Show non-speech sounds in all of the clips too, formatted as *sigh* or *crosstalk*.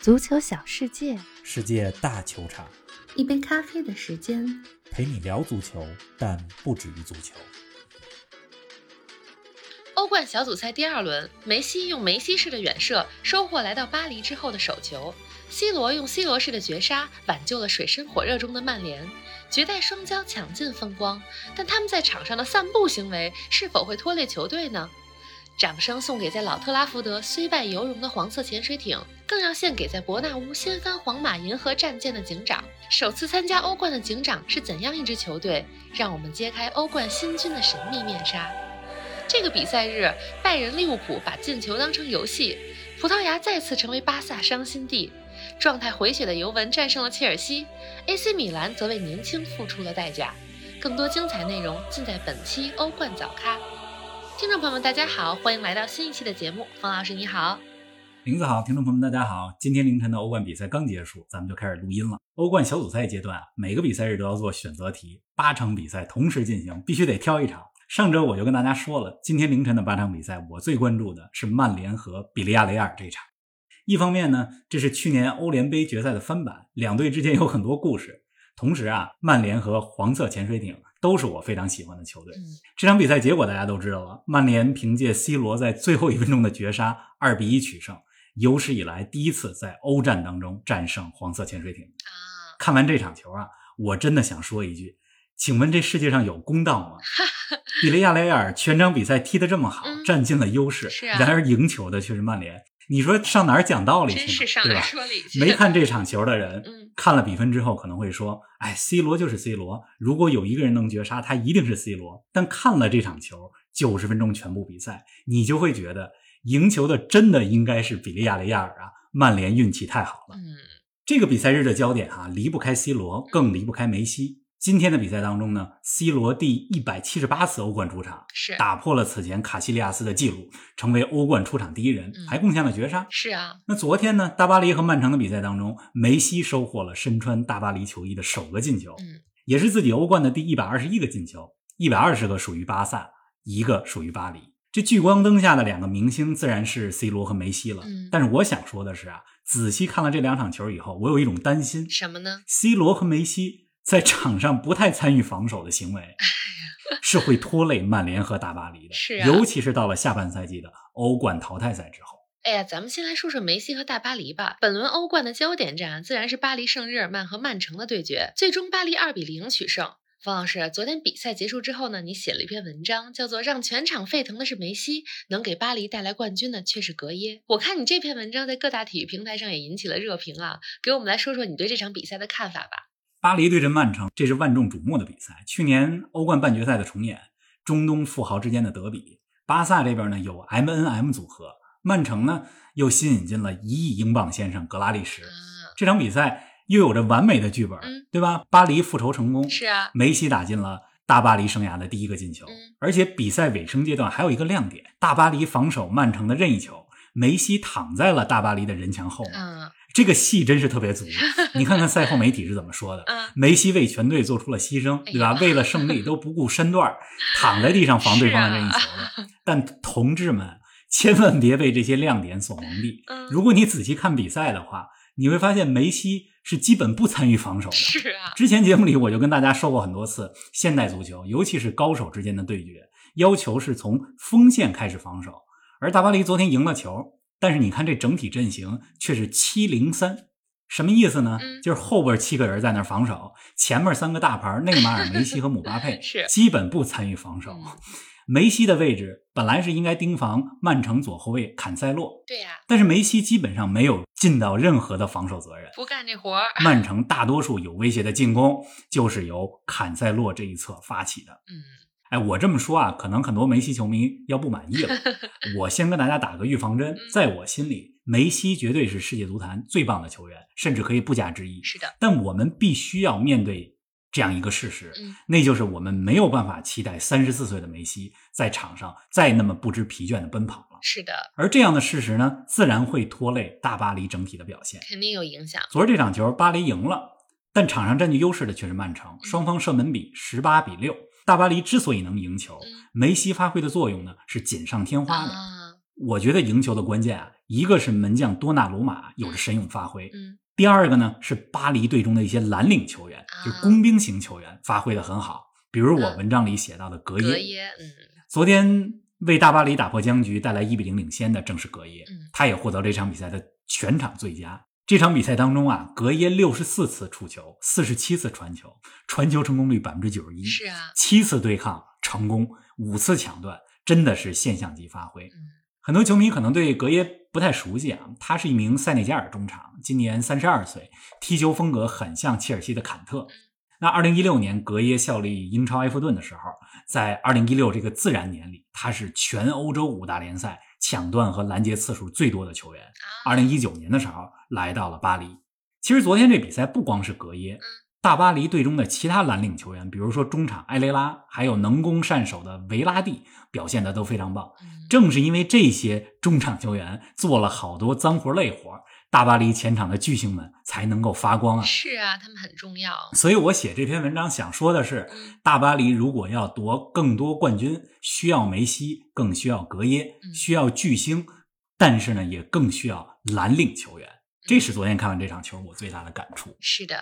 足球小世界，世界大球场，一杯咖啡的时间，陪你聊足球，但不止于足球。欧冠小组赛第二轮，梅西用梅西式的远射收获来到巴黎之后的首球，C 罗用 C 罗式的绝杀挽救了水深火热中的曼联，绝代双骄抢尽风光。但他们在场上的散步行为是否会拖累球队呢？掌声送给在老特拉福德虽败犹荣的黄色潜水艇，更要献给在伯纳乌掀翻皇马银河战舰的警长。首次参加欧冠的警长是怎样一支球队？让我们揭开欧冠新军的神秘面纱。这个比赛日，拜仁利物浦把进球当成游戏，葡萄牙再次成为巴萨伤心地，状态回血的尤文战胜了切尔西，AC 米兰则为年轻付出了代价。更多精彩内容尽在本期欧冠早咖。听众朋友们，大家好，欢迎来到新一期的节目。方老师你好，林子好，听众朋友们大家好。今天凌晨的欧冠比赛刚结束，咱们就开始录音了。欧冠小组赛阶段啊，每个比赛日都要做选择题，八场比赛同时进行，必须得挑一场。上周我就跟大家说了，今天凌晨的八场比赛，我最关注的是曼联和比利亚雷尔这一场。一方面呢，这是去年欧联杯决赛的翻版，两队之间有很多故事。同时啊，曼联和黄色潜水艇。都是我非常喜欢的球队。这场比赛结果大家都知道了，曼联凭借 C 罗在最后一分钟的绝杀，二比一取胜，有史以来第一次在欧战当中战胜黄色潜水艇。看完这场球啊，我真的想说一句，请问这世界上有公道吗？*laughs* 比利亚雷亚尔全场比赛踢得这么好，占尽了优势，然而赢球的却是曼联。你说上哪儿讲道理去？对吧？没看这场球的人，看了比分之后可能会说：“哎，C 罗就是 C 罗，如果有一个人能绝杀，他一定是 C 罗。”但看了这场球，九十分钟全部比赛，你就会觉得赢球的真的应该是比利亚雷亚尔啊！曼联运气太好了。嗯，这个比赛日的焦点啊，离不开 C 罗，更离不开梅西。今天的比赛当中呢，C 罗第一百七十八次欧冠出场，是打破了此前卡西利亚斯的记录，成为欧冠出场第一人，还贡献了绝杀。是啊，那昨天呢，大巴黎和曼城的比赛当中，梅西收获了身穿大巴黎球衣的首个进球，嗯，也是自己欧冠的第一百二十一个进球，一百二十个属于巴萨，一个属于巴黎。这聚光灯下的两个明星自然是 C 罗和梅西了。嗯，但是我想说的是啊，仔细看了这两场球以后，我有一种担心，什么呢？C 罗和梅西。在场上不太参与防守的行为，*laughs* 是会拖累曼联和大巴黎的。是，尤其是到了下半赛季的欧冠淘汰赛之后。哎呀，咱们先来说说梅西和大巴黎吧。本轮欧冠的焦点战自然是巴黎圣日耳曼和曼城的对决，最终巴黎二比零取胜。方老师，昨天比赛结束之后呢，你写了一篇文章，叫做《让全场沸腾的是梅西，能给巴黎带来冠军的却是格耶》。我看你这篇文章在各大体育平台上也引起了热评啊，给我们来说说你对这场比赛的看法吧。巴黎对阵曼城，这是万众瞩目的比赛。去年欧冠半决赛的重演，中东富豪之间的德比。巴萨这边呢有 M N M 组合，曼城呢又新引进了一亿英镑先生格拉利什。这场比赛又有着完美的剧本，对吧？巴黎复仇成功，是啊，梅西打进了大巴黎生涯的第一个进球。而且比赛尾声阶段还有一个亮点：大巴黎防守曼城的任意球，梅西躺在了大巴黎的人墙后。这个戏真是特别足，*laughs* 你看看赛后媒体是怎么说的？梅西为全队做出了牺牲，对吧？为了胜利都不顾身段，*laughs* 躺在地上防对方的任意球了。但同志们，千万别被这些亮点所蒙蔽。如果你仔细看比赛的话，你会发现梅西是基本不参与防守的。是啊，之前节目里我就跟大家说过很多次，现代足球，尤其是高手之间的对决，要求是从锋线开始防守。而大巴黎昨天赢了球。但是你看这整体阵型却是七零三，什么意思呢？就是后边七个人在那防守，前面三个大牌内马尔、梅西和姆巴佩 *laughs* 是基本不参与防守。*laughs* 梅西的位置本来是应该盯防曼城左后卫坎塞洛，对呀，但是梅西基本上没有尽到任何的防守责任，不干这活儿。曼城大多数有威胁的进攻就是由坎塞洛这一侧发起的。嗯。哎，我这么说啊，可能很多梅西球迷要不满意了。*laughs* 我先跟大家打个预防针，在我心里，梅西绝对是世界足坛最棒的球员，甚至可以不加之一。是的，但我们必须要面对这样一个事实，那就是我们没有办法期待三十四岁的梅西在场上再那么不知疲倦的奔跑了。是的，而这样的事实呢，自然会拖累大巴黎整体的表现，肯定有影响。昨儿这场球，巴黎赢了，但场上占据优势的却是曼城，双方射门比十八比六。大巴黎之所以能赢球，梅西发挥的作用呢是锦上添花的。我觉得赢球的关键啊，一个是门将多纳鲁马有着神勇发挥，嗯第二个呢是巴黎队中的一些蓝领球员，啊就是工兵型球员发挥的很好，比如我嗯文章里写到的格耶。嗯昨天为大巴黎打破僵局，带来一比零领先的正是格耶，嗯他也获得这场比赛的全场最佳。这场比赛当中啊，格耶六十四次触球，四十七次传球，传球成功率百分之九十一，是啊，七次对抗成功，五次抢断，真的是现象级发挥。嗯很多球迷可能对格耶不太熟悉啊，他是一名塞内加尔中场，今年三十二岁，踢球风格很像切尔西的坎特。那二零一六年格耶效力英超埃弗顿的时候，在二零一六这个自然年里，他是全欧洲五大联赛抢断和拦截次数最多的球员。啊，二零一九年的时候来到了巴黎。其实昨天这比赛不光是格耶，大巴黎队中的其他蓝领球员，比如说中场埃雷拉，还有能攻善守的维拉蒂，表现的都非常棒。嗯正是因为这些中场球员做了好多脏活累活，大巴黎前场的巨星们才能够发光啊。是啊，他们很重要。所以我写这篇文章想说的是，嗯大巴黎如果要夺更多冠军，需要梅西，更需要格耶，嗯需要巨星，但是呢，也更需要蓝领球员。这是昨天看完这场球我最大的感触。是的，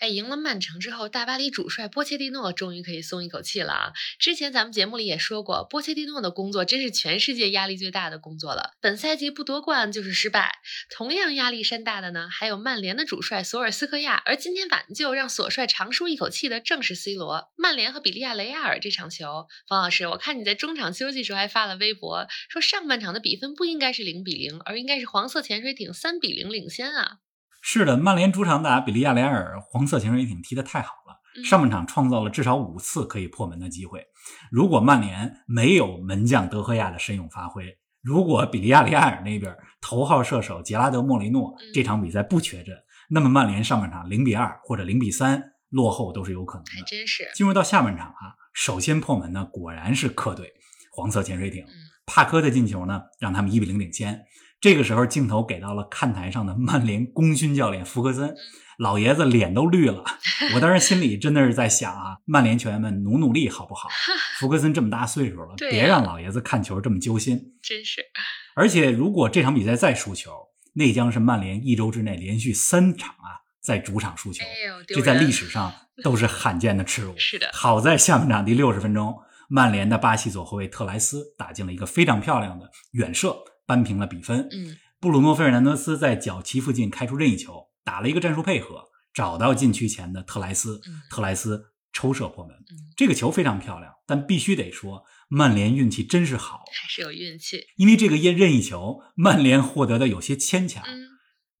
哎，赢了曼城之后，大巴黎主帅波切蒂诺终于可以松一口气了啊！之前咱们节目里也说过，波切蒂诺的工作真是全世界压力最大的工作了。本赛季不夺冠就是失败。同样压力山大的呢，还有曼联的主帅索尔斯克亚。而今天挽救让索帅长舒一口气的正是 C 罗。曼联和比利亚雷亚尔这场球，方老师，我看你在中场休息时候还发了微博，说上半场的比分不应该是零比零，而应该是黄色潜水艇三比零领先啊。是的，曼联主场打比利亚雷亚尔，黄色潜水艇踢得太好了，嗯上半场创造了至少五次可以破门的机会。如果曼联没有门将德赫亚的神勇发挥，如果比利亚雷亚尔那边头号射手杰拉德莫雷诺嗯这场比赛不缺阵，那么曼联上半场零比二或者零比三落后都是有可能的。还真是，进入到下半场啊，首先破门呢果然是客队黄色潜水艇嗯，帕科的进球呢让他们一比零领先。这个时候镜头给到了看台上的曼联功勋教练福格森，老爷子脸都绿了。*laughs* 我当时心里真的是在想啊，曼联球员们努努力好不好？*laughs* 福格森这么大岁数了，别让老爷子看球这么揪心。真是，而且如果这场比赛再输球，那将是曼联一周之内连续三场啊在主场输球，这在历史上都是罕见的耻辱。*laughs* 是的，好在下半场第六十分钟，曼联的巴西左后卫特莱斯打进了一个非常漂亮的远射，扳平了比分。嗯，布鲁诺·费尔南德斯在脚旗附近开出任意球，打了一个战术配合，找到禁区前的特莱斯嗯，特莱斯抽射破门嗯。这个球非常漂亮，但必须得说，曼联运气真是好，还是有运气，因为这个任任意球，曼联获得的有些牵强。嗯，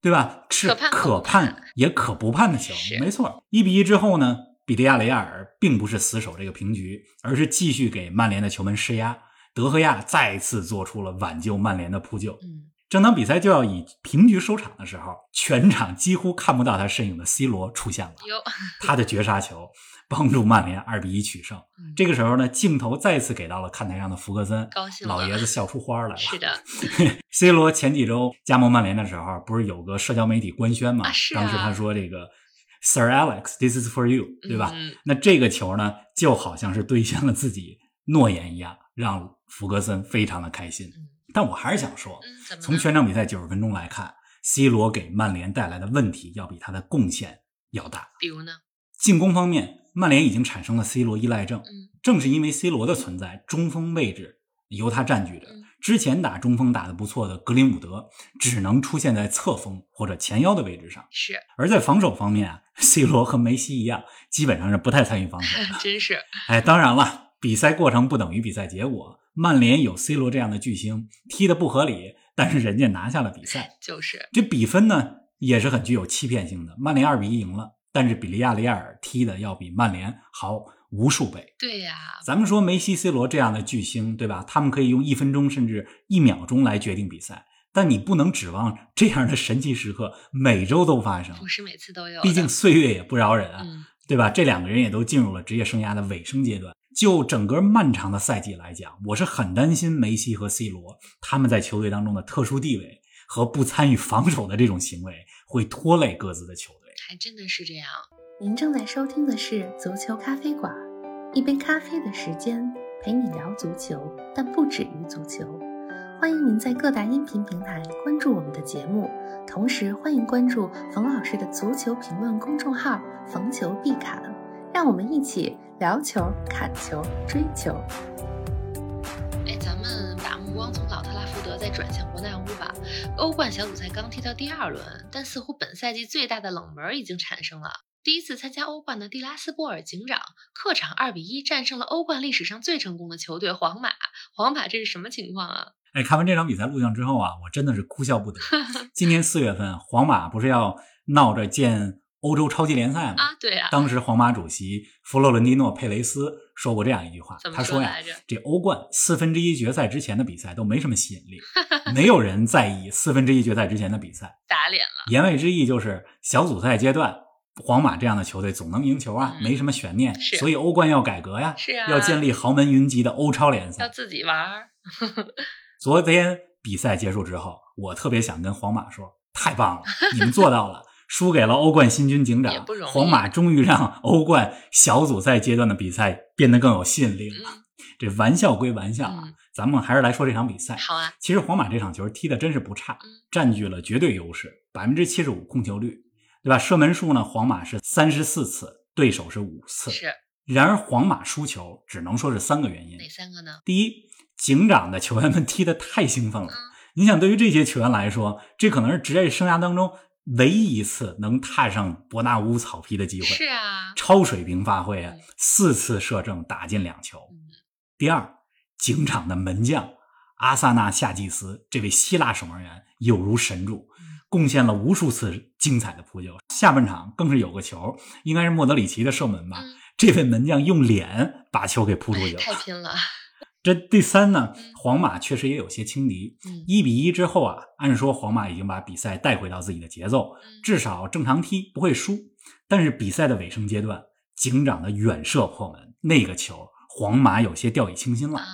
对吧？是可判也可不判的球，没错。一比一之后呢，比利亚雷亚尔并不是死守这个平局，而是继续给曼联的球门施压。德赫亚再次做出了挽救曼联的扑救。嗯，正当比赛就要以平局收场的时候，全场几乎看不到他身影的 C 罗出现了，哟，他的绝杀球帮助曼联二比一取胜。嗯这个时候呢，镜头再次给到了看台上的福格森，高兴老爷子笑出花来了。是的，*laughs* C 罗前几周加盟曼联的时候，不是有个社交媒体官宣吗？啊是啊当时他说这个 Sir Alex，this is for you，对吧？嗯那这个球呢，就好像是兑现了自己诺言一样，让福格森非常的开心。嗯但我还是想说，从？全场比赛九十分钟来看，C 罗给曼联带来的问题要比他的贡献要大。比如呢？进攻方面，曼联已经产生了 C 罗依赖症。嗯正是因为 C 罗的存在，中锋位置由他占据着嗯。之前打中锋打得不错的格林伍德，只能出现在侧锋或者前腰的位置上。是，而在防守方面啊，C 罗和梅西一样，基本上是不太参与防守的。*laughs* 真是，哎，当然了，比赛过程不等于比赛结果。曼联有 C 罗这样的巨星，踢的不合理，但是人家拿下了比赛。*laughs* 就是，这比分呢也是很具有欺骗性的。曼联二比一赢了，但是比利亚雷亚尔踢的要比曼联好无数倍。对呀，咱们说梅西、C 罗这样的巨星，对吧？他们可以用一分钟甚至一秒钟来决定比赛，但你不能指望这样的神奇时刻每周都发生。不是每次都有，毕竟岁月也不饶人啊，嗯，对吧？这两个人也都进入了职业生涯的尾声阶段。就整个漫长的赛季来讲，我是很担心梅西和 C 罗他们在球队当中的特殊地位和不参与防守的这种行为会拖累各自的球队。还真的是这样。您正在收听的是足球咖啡馆，一杯咖啡的时间陪你聊足球，但不止于足球。欢迎您在各大音频平台关注我们的节目，同时欢迎关注冯老师的足球评论公众号“冯球必侃”，让我们一起聊球、砍球、追球。哎，咱们把目光从老特拉福德再转向伯纳乌吧。欧冠小组赛刚踢到第二轮，但似乎本赛季最大的冷门已经产生了。第一次参加欧冠的蒂拉斯波尔警长客场二比一战胜了欧冠历史上最成功的球队皇马。皇马这是什么情况啊？哎，看完这场比赛录像之后啊，我真的是哭笑不得。*laughs* 今年四月份，皇马不是要闹着建欧洲超级联赛嘛？啊，对呀、当时皇马主席弗洛伦蒂诺·佩雷斯说过这样一句话他说呀这欧冠四分之一决赛之前的比赛都没什么吸引力，*laughs* 没有人在意四分之一决赛之前的比赛。打脸了。言外之意就是小组赛阶段，皇马这样的球队总能赢球啊，嗯没什么悬念。是所以欧冠要改革呀，是啊要建立豪门云集的欧超联赛要。自己玩儿，*laughs* 昨天比赛结束之后，我特别想跟皇马说，太棒了，你们做到了。输给了欧冠新军警长皇马终于让欧冠小组赛阶段的比赛变得更有吸引力了。嗯这玩笑归玩笑啊，嗯咱们还是来说这场比赛。好啊，其实皇马这场球踢的真是不差嗯，占据了绝对优势，百分之七十五控球率，对吧？射门数呢，皇马是三十四次，对手是五次。是然而皇马输球只能说是三个原因哪。三个呢？第一，警长的球员们踢得太兴奋了。嗯你想，对于这些球员来说，这可能是职业生涯当中唯一一次能踏上伯纳乌草皮的机会，是啊，超水平发挥啊嗯！四次射正，打进两球。嗯第二，警场的门将阿萨纳夏季斯这位希腊守门员有如神助嗯，贡献了无数次精彩的扑救。下半场更是有个球，应该是莫德里奇的射门吧？嗯，这位门将用脸把球给扑出去了。太拼了。这第三呢嗯，皇马确实也有些轻敌。嗯一比一之后啊，按说皇马已经把比赛带回到自己的节奏，嗯至少正常踢不会输。但是比赛的尾声阶段，警长的远射破门那个球，皇马有些掉以轻心了。啊，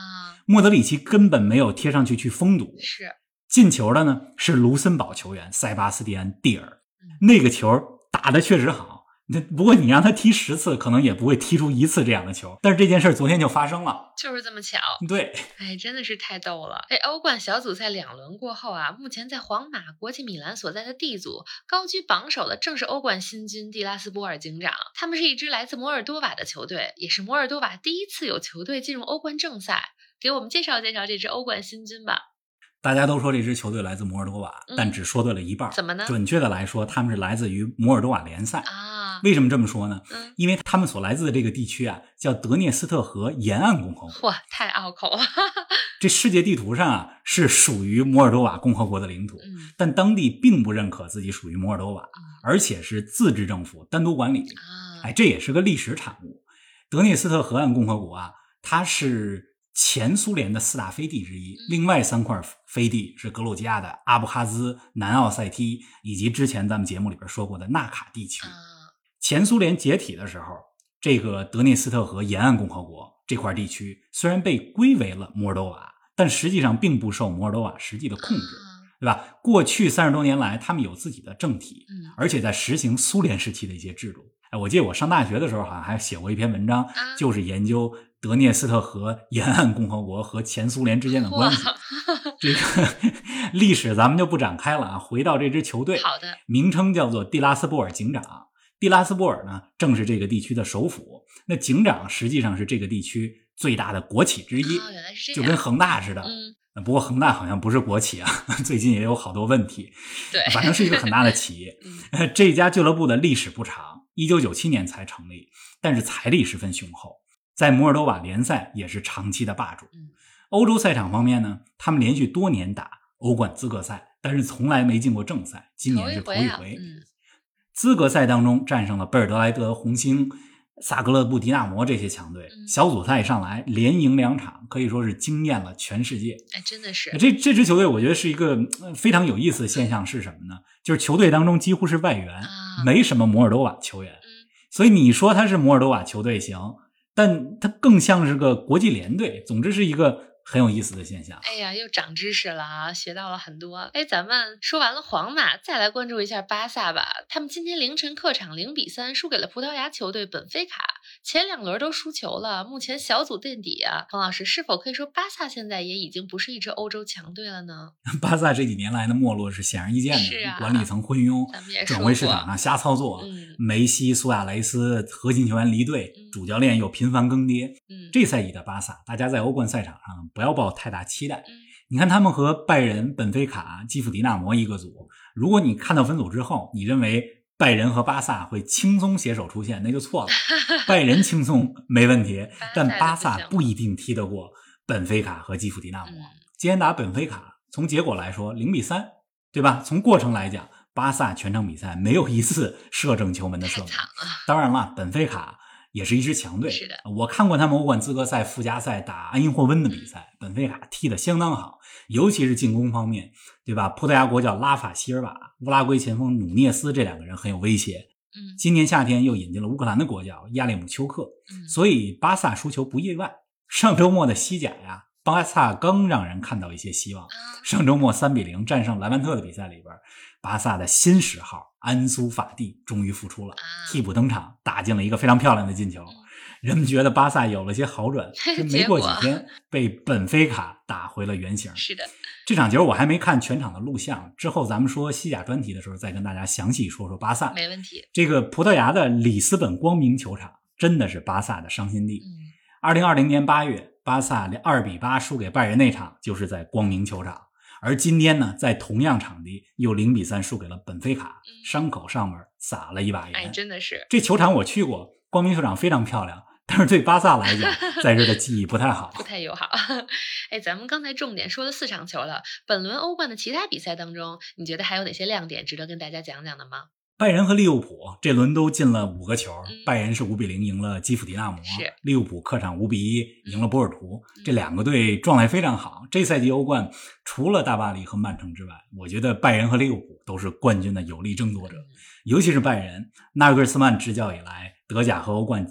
莫德里奇根本没有贴上去去封堵，是进球的呢是卢森堡球员塞巴斯蒂安·蒂尔嗯，那个球打的确实好。那不过你让他踢十次，可能也不会踢出一次这样的球。但是这件事儿昨天就发生了，就是这么巧。对，哎，真的是太逗了！哎，欧冠小组赛两轮过后啊，目前在皇马、国际米兰所在的 D 组高居榜首的正是欧冠新军蒂拉斯波尔警长。他们是一支来自摩尔多瓦的球队，也是摩尔多瓦第一次有球队进入欧冠正赛。给我们介绍介绍这支欧冠新军吧。大家都说这支球队来自摩尔多瓦，嗯但只说对了一半儿。怎么呢准确的来说，他们是来自于摩尔多瓦联赛。啊，为什么这么说呢？嗯，因为他们所来自的这个地区啊，叫德涅斯特河沿岸共和国。哇，太拗口了。*laughs* 这世界地图上啊，是属于摩尔多瓦共和国的领土，嗯但当地并不认可自己属于摩尔多瓦，嗯而且是自治政府单独管理。啊，哎，这也是个历史产物。德涅斯特河岸共和国啊，它是前苏联的四大飞地之一，嗯另外三块飞地是格鲁吉亚的阿布哈兹、南奥塞梯以及之前咱们节目里边说过的纳卡地区。啊，前苏联解体的时候，这个德涅斯特河沿岸共和国这块地区虽然被归为了摩尔多瓦，但实际上并不受摩尔多瓦实际的控制，啊对吧？过去三十多年来，他们有自己的政体，嗯而且在实行苏联时期的一些制度。哎，我记得我上大学的时候好像还写过一篇文章，啊就是研究德涅斯特河沿岸共和国和前苏联之间的关系。这个历史咱们就不展开了啊。回到这支球队，好的，名称叫做蒂拉斯波尔警长。蒂拉斯波尔呢，正是这个地区的首府。那警长实际上是这个地区最大的国企之一，哦，原来是这样，就跟恒大似的。嗯，不过恒大好像不是国企啊，*laughs* 最近也有好多问题。对，反正是一个很大的企业。嗯这家俱乐部的历史不长，一九九七年才成立，但是财力十分雄厚，在摩尔多瓦联赛也是长期的霸主。嗯欧洲赛场方面呢，他们连续多年打欧冠资格赛，但是从来没进过正赛，今年是头一啊，回。嗯资格赛当中战胜了贝尔德莱德红星、萨格勒布迪纳摩这些强队，嗯小组赛上来连赢两场，可以说是惊艳了全世界。哎，真的是，这这支球队，我觉得是一个呃非常有意思的现象是什么呢？就是球队当中几乎是外援，啊没什么摩尔多瓦球员，嗯所以你说他是摩尔多瓦球队行，但他更像是个国际联队。总之是一个很有意思的现象。哎呀，又长知识了啊，学到了很多。哎，咱们说完了皇马，再来关注一下巴萨吧。他们今天凌晨客场零比三输给了葡萄牙球队本菲卡，前两轮都输球了，目前小组垫底啊。冯老师，是否可以说巴萨现在也已经不是一支欧洲强队了呢？*laughs* 巴萨这几年来的没落是显而易见的，是啊管理层昏庸，转会市场上瞎操作，嗯梅西、苏亚雷斯核心球员离队，嗯主教练又频繁更迭。嗯，这赛季的巴萨，大家在欧冠赛场上不要抱太大期待。嗯你看他们和拜仁、本菲卡、基辅迪纳摩一个组，如果你看到分组之后，你认为拜仁和巴萨会轻松携手出线，那就错了。*laughs* 拜仁轻松没问题，但巴萨不一定踢得过本菲卡和基辅迪纳摩。嗯今天打本菲卡，从结果来说零比三，对吧？从过程来讲，巴萨全场比赛没有一次射正球门的射门。当然了，本菲卡也是一支强队。是的，我看过他们欧冠资格赛附加赛打安因霍温的比赛，本菲卡踢得相当好，尤其是进攻方面，对吧？葡萄牙国脚拉法希尔瓦、乌拉圭前锋努涅斯这两个人很有威胁。嗯今年夏天又引进了乌克兰的国脚亚列姆丘克，嗯，所以巴萨输球不意外。上周末的西甲呀，巴萨更让人看到一些希望。啊上周末三比零战胜莱万特的比赛里边，巴萨的新十号安苏法蒂终于复出了，啊替补登场，打进了一个非常漂亮的进球。人们觉得巴萨有了些好转，*laughs* 这没过几天被本菲卡打回了原形。是的，这场球我还没看全场的录像，之后咱们说西甲专题的时候再跟大家详细说说巴萨。没问题。这个葡萄牙的里斯本光明球场真的是巴萨的伤心地。嗯二零二零年八月，巴萨二比八输给拜仁那场就是在光明球场，而今天呢，在同样场地又零比三输给了本菲卡，嗯伤口上面撒了一把哎，盐。真的是。这球场我去过，光明球场非常漂亮，但是对巴萨来讲，*laughs* 在这的记忆不太好不。太友好。*laughs* 哎，咱们刚才重点说了四场球了，本轮欧冠的其他比赛当中，你觉得还有哪些亮点值得跟大家讲讲的吗？拜仁和利物浦这轮都进了五个球，嗯拜仁是五比零赢了基辅迪纳摩，利物浦客场五比一赢了波尔图。嗯这两个队状态非常好。这赛季欧冠除了大巴黎和曼城之外，我觉得拜仁和利物浦都是冠军的有力争夺者。尤其是拜仁，纳格尔斯曼执教以来，德甲和欧冠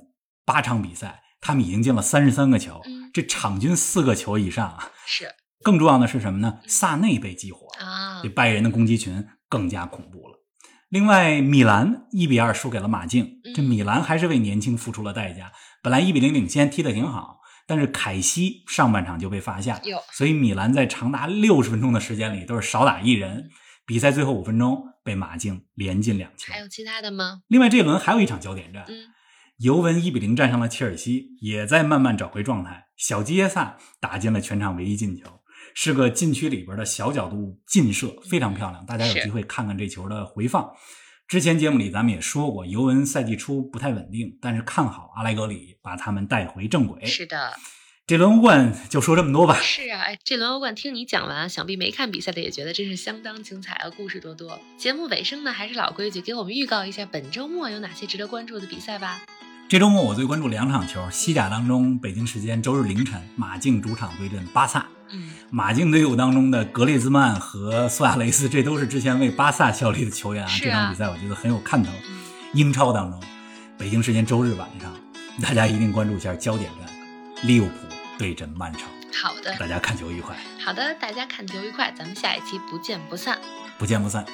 八场比赛，他们已经进了三十三个球，嗯这场均四个球以上啊。是更重要的是什么呢？萨内被激活，啊这，拜仁的攻击群更加恐怖了。另外，米兰一比二输给了马竞，这嗯米兰还是为年轻付出了代价。本来一比零领先，踢得挺好，但是凯西上半场就被罚下，所以米兰在长达六十分钟的时间里都是少打一人。比赛最后五分钟被马竞连进两球还。有其他的吗？另外，这一轮还有一场焦点战，嗯尤文一比零战胜了切尔西，也在慢慢找回状态。小基耶萨打进了全场唯一进球，是个禁区里边的小角度劲射，非常漂亮。大家有机会看看这球的回放。之前节目里咱们也说过，尤文赛季初不太稳定，但是看好阿莱格里把他们带回正轨。是的，这轮欧冠就说这么多吧。是啊，哎，这轮欧冠听你讲完，想必没看比赛的也觉得真是相当精彩啊，故事多多。节目尾声呢，还是老规矩，给我们预告一下本周末有哪些值得关注的比赛吧。这周末我最关注两场球，西甲当中，北京时间周日凌晨，马竞主场对阵巴萨。嗯，马竞队伍当中的格列兹曼和苏亚雷斯，这都是之前为巴萨效力的球员啊。啊这场比赛我觉得很有看头。嗯英超当中，北京时间周日晚上，大家一定关注一下焦点战，利物浦对阵曼城。好的，大家看球愉快，好的，大家看球愉快，咱们下一期不见不散。不见不散。